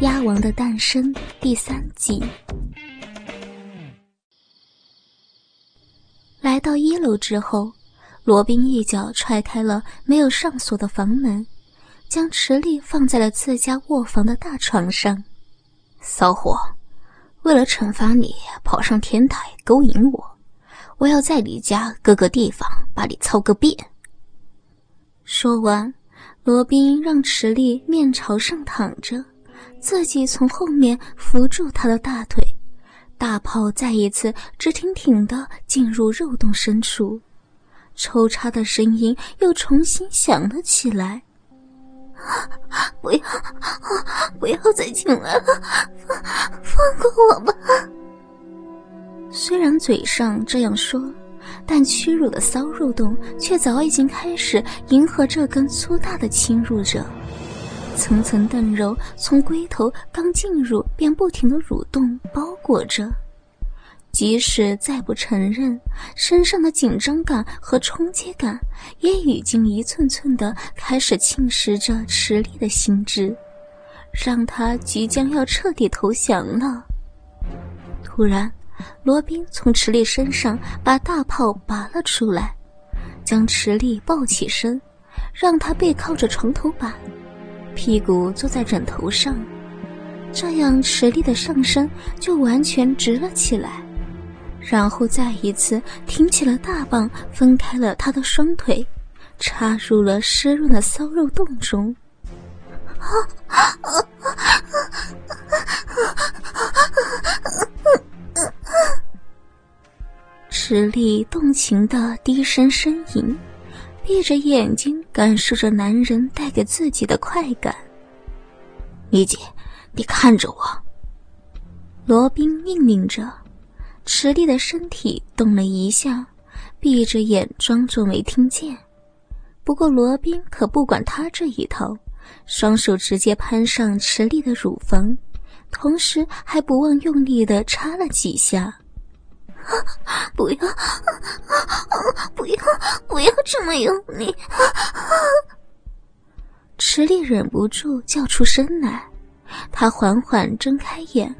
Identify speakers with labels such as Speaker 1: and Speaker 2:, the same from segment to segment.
Speaker 1: 《鸭王的诞生》第三集。来到一楼之后，罗宾一脚踹开了没有上锁的房门，将池莉放在了自家卧房的大床上。
Speaker 2: 骚货，为了惩罚你跑上天台勾引我，我要在你家各个地方把你操个遍。
Speaker 1: 说完，罗宾让池莉面朝上躺着。自己从后面扶住他的大腿，大炮再一次直挺挺的进入肉洞深处，抽插的声音又重新响了起来。
Speaker 3: 不要，不要再进来了，放放过我吧！
Speaker 1: 虽然嘴上这样说，但屈辱的骚肉洞却早已经开始迎合这根粗大的侵入者。层层嫩肉从龟头刚进入便不停的蠕动包裹着，即使再不承认，身上的紧张感和冲击感也已经一寸寸的开始侵蚀着池莉的心智，让他即将要彻底投降了。突然，罗宾从池莉身上把大炮拔了出来，将池莉抱起身，让她背靠着床头板。屁股坐在枕头上，这样池莉的上身就完全直了起来，然后再一次挺起了大棒，分开了他的双腿，插入了湿润的骚肉洞中。池莉动情的低声呻吟。闭着眼睛，感受着男人带给自己的快感。
Speaker 2: 米姐，你看着我。
Speaker 1: 罗宾命令着，池莉的身体动了一下，闭着眼装作没听见。不过罗宾可不管他这一套，双手直接攀上池莉的乳房，同时还不忘用力的插了几下。
Speaker 3: 不要，不要，不要这么用力！
Speaker 1: 池莉忍不住叫出声来，她缓缓睁开眼，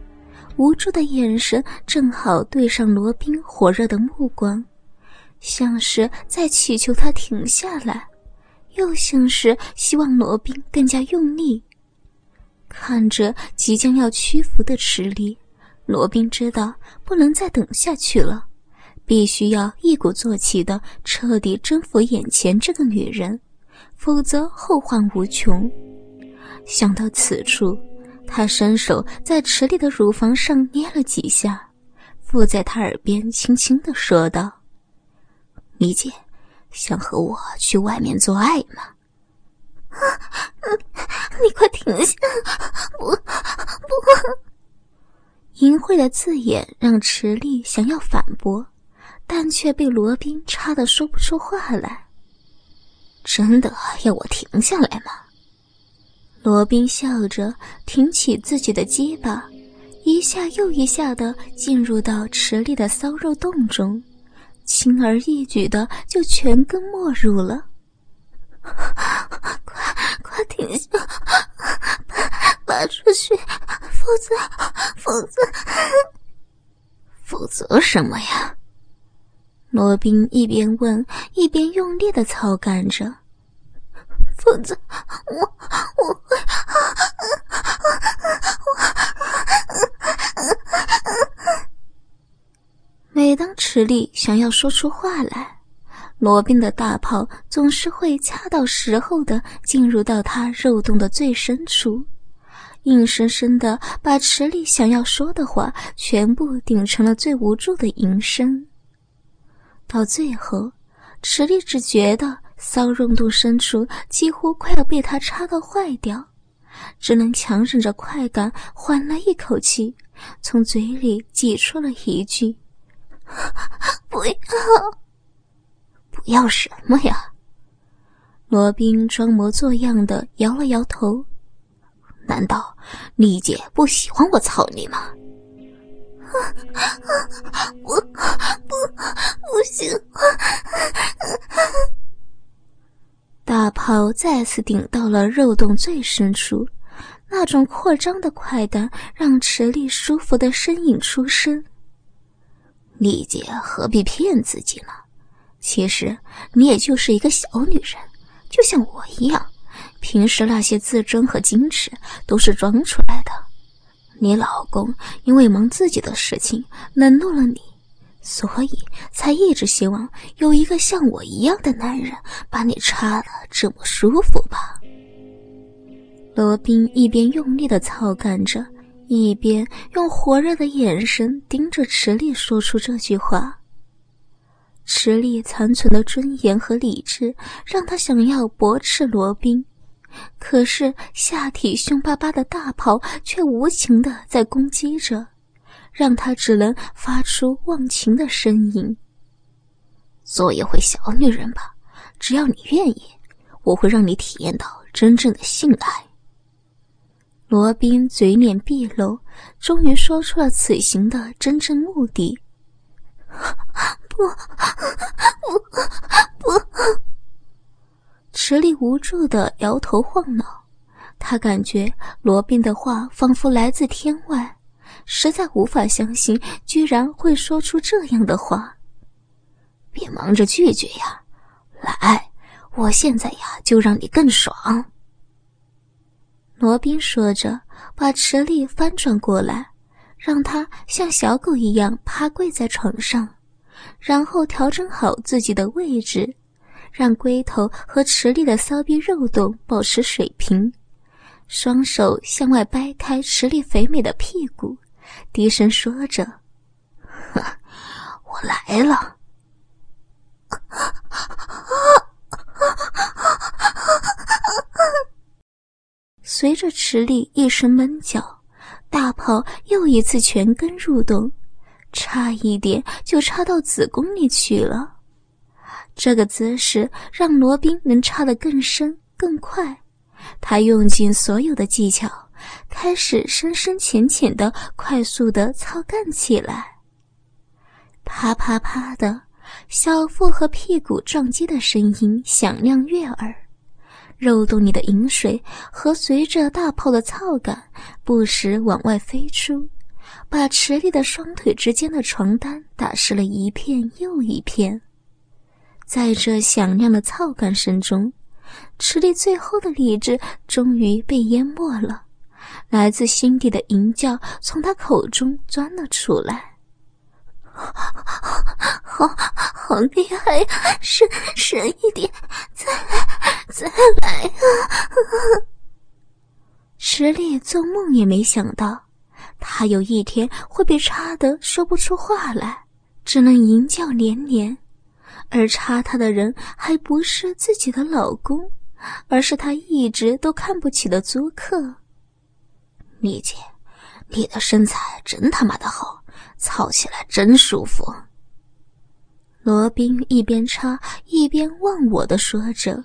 Speaker 1: 无助的眼神正好对上罗宾火热的目光，像是在祈求他停下来，又像是希望罗宾更加用力。看着即将要屈服的池莉。罗宾知道不能再等下去了，必须要一鼓作气的彻底征服眼前这个女人，否则后患无穷。想到此处，他伸手在池莉的乳房上捏了几下，附在她耳边轻轻的说道：“
Speaker 2: 米姐，想和我去外面做爱吗？”
Speaker 3: 啊，你快停下！不，不。
Speaker 1: 淫秽的字眼让池莉想要反驳，但却被罗宾插得说不出话来。
Speaker 2: 真的要我停下来吗？
Speaker 1: 罗宾笑着挺起自己的鸡巴，一下又一下的进入到池莉的骚肉洞中，轻而易举的就全根没入了。
Speaker 3: 快快停下！拔出去，否则，否则，
Speaker 2: 否则什么呀？
Speaker 1: 罗宾一边问，一边用力的操干着。
Speaker 3: 否则，我我会。
Speaker 1: 每当池莉想要说出话来，罗宾的大炮总是会恰到时候的进入到他肉洞的最深处。硬生生的把池里想要说的话全部顶成了最无助的吟声。到最后，池里只觉得骚肉洞深处几乎快要被他插到坏掉，只能强忍着快感，缓了一口气，从嘴里挤出了一句：“
Speaker 3: 不要，
Speaker 2: 不要什么呀？”
Speaker 1: 罗宾装模作样的摇了摇头。
Speaker 2: 难道丽姐不喜欢我操你吗？
Speaker 3: 不不不行！
Speaker 1: 大炮再次顶到了肉洞最深处，那种扩张的快感让池莉舒服的呻吟出声。
Speaker 2: 丽姐何必骗自己呢？其实你也就是一个小女人，就像我一样。平时那些自尊和矜持都是装出来的。你老公因为忙自己的事情冷落了你，所以才一直希望有一个像我一样的男人把你插的这么舒服吧？
Speaker 1: 罗宾一边用力的操干着，一边用火热的眼神盯着池莉，说出这句话。池莉残存的尊严和理智让他想要驳斥罗宾，可是下体凶巴巴的大炮却无情的在攻击着，让他只能发出忘情的呻吟。
Speaker 2: 做一回小女人吧，只要你愿意，我会让你体验到真正的性爱。
Speaker 1: 罗宾嘴脸毕露，终于说出了此行的真正目的。不，不，不！池莉无助的摇头晃脑，他感觉罗宾的话仿佛来自天外，实在无法相信居然会说出这样的话。
Speaker 2: 别忙着拒绝呀，来，我现在呀就让你更爽。
Speaker 1: 罗宾说着，把池莉翻转过来，让她像小狗一样趴跪在床上。然后调整好自己的位置，让龟头和池里的骚逼肉洞保持水平，双手向外掰开池里肥美的屁股，低声说着：“
Speaker 2: 我来了。”
Speaker 1: 随着池里一声闷叫，大炮又一次全根入洞。差一点就插到子宫里去了，这个姿势让罗宾能插得更深更快。他用尽所有的技巧，开始深深浅浅的、快速的操干起来。啪啪啪的，小腹和屁股撞击的声音响亮悦耳，肉洞里的饮水和随着大炮的操感不时往外飞出。把池里的双腿之间的床单打湿了一片又一片，在这响亮的操干声中，池里最后的理智终于被淹没了，来自心底的吟叫从他口中钻了出来。好，好厉害呀！深深一点，再来，再来啊！池里做梦也没想到。他有一天会被插得说不出话来，只能吟叫连连，而插他的人还不是自己的老公，而是他一直都看不起的租客。
Speaker 2: 丽姐，你的身材真他妈的好，操起来真舒服。
Speaker 1: 罗宾一边插一边忘我的说着。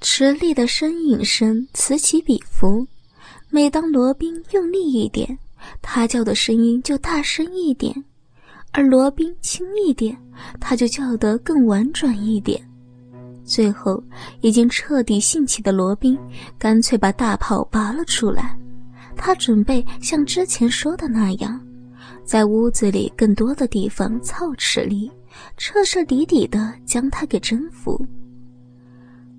Speaker 1: 池莉的呻吟声此起彼伏，每当罗宾用力一点，他叫的声音就大声一点；而罗宾轻一点，他就叫得更婉转一点。最后，已经彻底兴起的罗宾干脆把大炮拔了出来，他准备像之前说的那样。在屋子里更多的地方操持力，彻彻底底的将他给征服。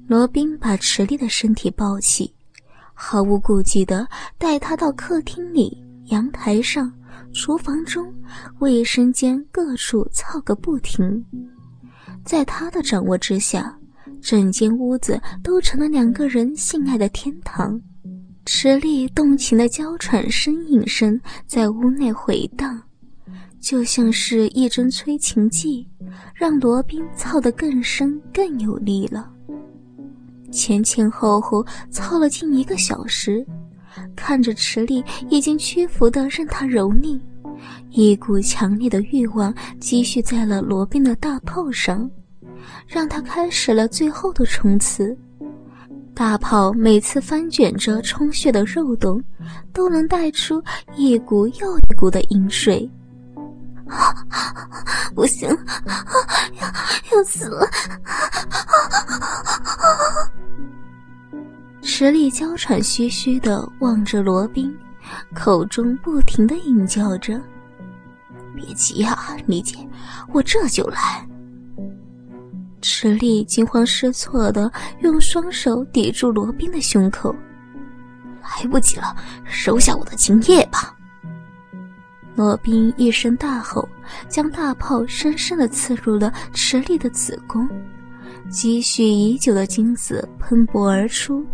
Speaker 1: 罗宾把池莉的身体抱起，毫无顾忌的带他到客厅里、阳台上、厨房中、卫生间各处操个不停。在他的掌握之下，整间屋子都成了两个人性爱的天堂。池莉动情的娇喘呻吟声在屋内回荡，就像是一针催情剂，让罗宾操得更深更有力了。前前后后操了近一个小时，看着池莉已经屈服的任他蹂躏，一股强烈的欲望积蓄在了罗宾的大炮上，让他开始了最后的冲刺。大炮每次翻卷着充血的肉洞，都能带出一股又一股的饮水。
Speaker 3: 不行，要要死了！
Speaker 1: 池莉娇喘吁吁的望着罗宾，口中不停的应叫着：“
Speaker 2: 别急啊，李姐，我这就来。”
Speaker 1: 池莉惊慌失措的用双手抵住罗宾的胸口：“
Speaker 2: 来不及了，收下我的精液吧！”
Speaker 1: 罗宾一声大吼，将大炮深深的刺入了池莉的子宫，积蓄已久的精子喷薄而出，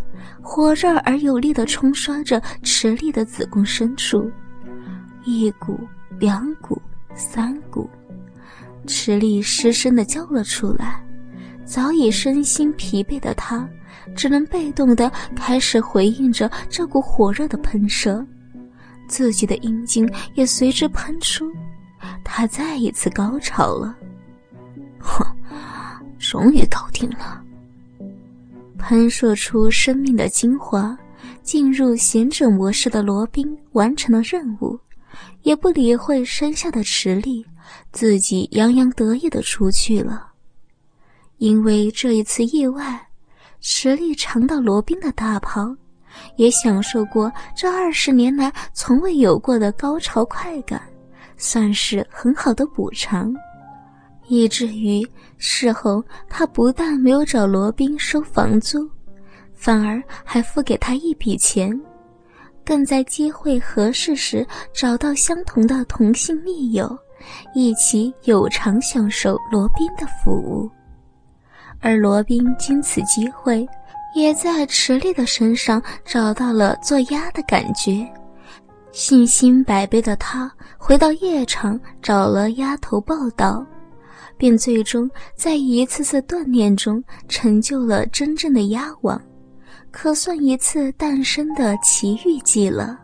Speaker 1: 火热而有力的冲刷着池莉的子宫深处。一股，两股，三股，池莉失声的叫了出来。早已身心疲惫的她，只能被动的开始回应着这股火热的喷射。自己的阴茎也随之喷出，他再一次高潮了。
Speaker 2: 哼，终于搞定了！
Speaker 1: 喷射出生命的精华，进入贤者模式的罗宾完成了任务，也不理会身下的池力，自己洋洋得意的出去了。因为这一次意外，池力尝到罗宾的大炮。也享受过这二十年来从未有过的高潮快感，算是很好的补偿，以至于事后他不但没有找罗宾收房租，反而还付给他一笔钱，更在机会合适时找到相同的同性密友，一起有偿享受罗宾的服务，而罗宾经此机会。也在池莉的身上找到了做鸭的感觉，信心百倍的他回到夜场找了丫头报道，并最终在一次次锻炼中成就了真正的鸭王，可算一次诞生的奇遇记了。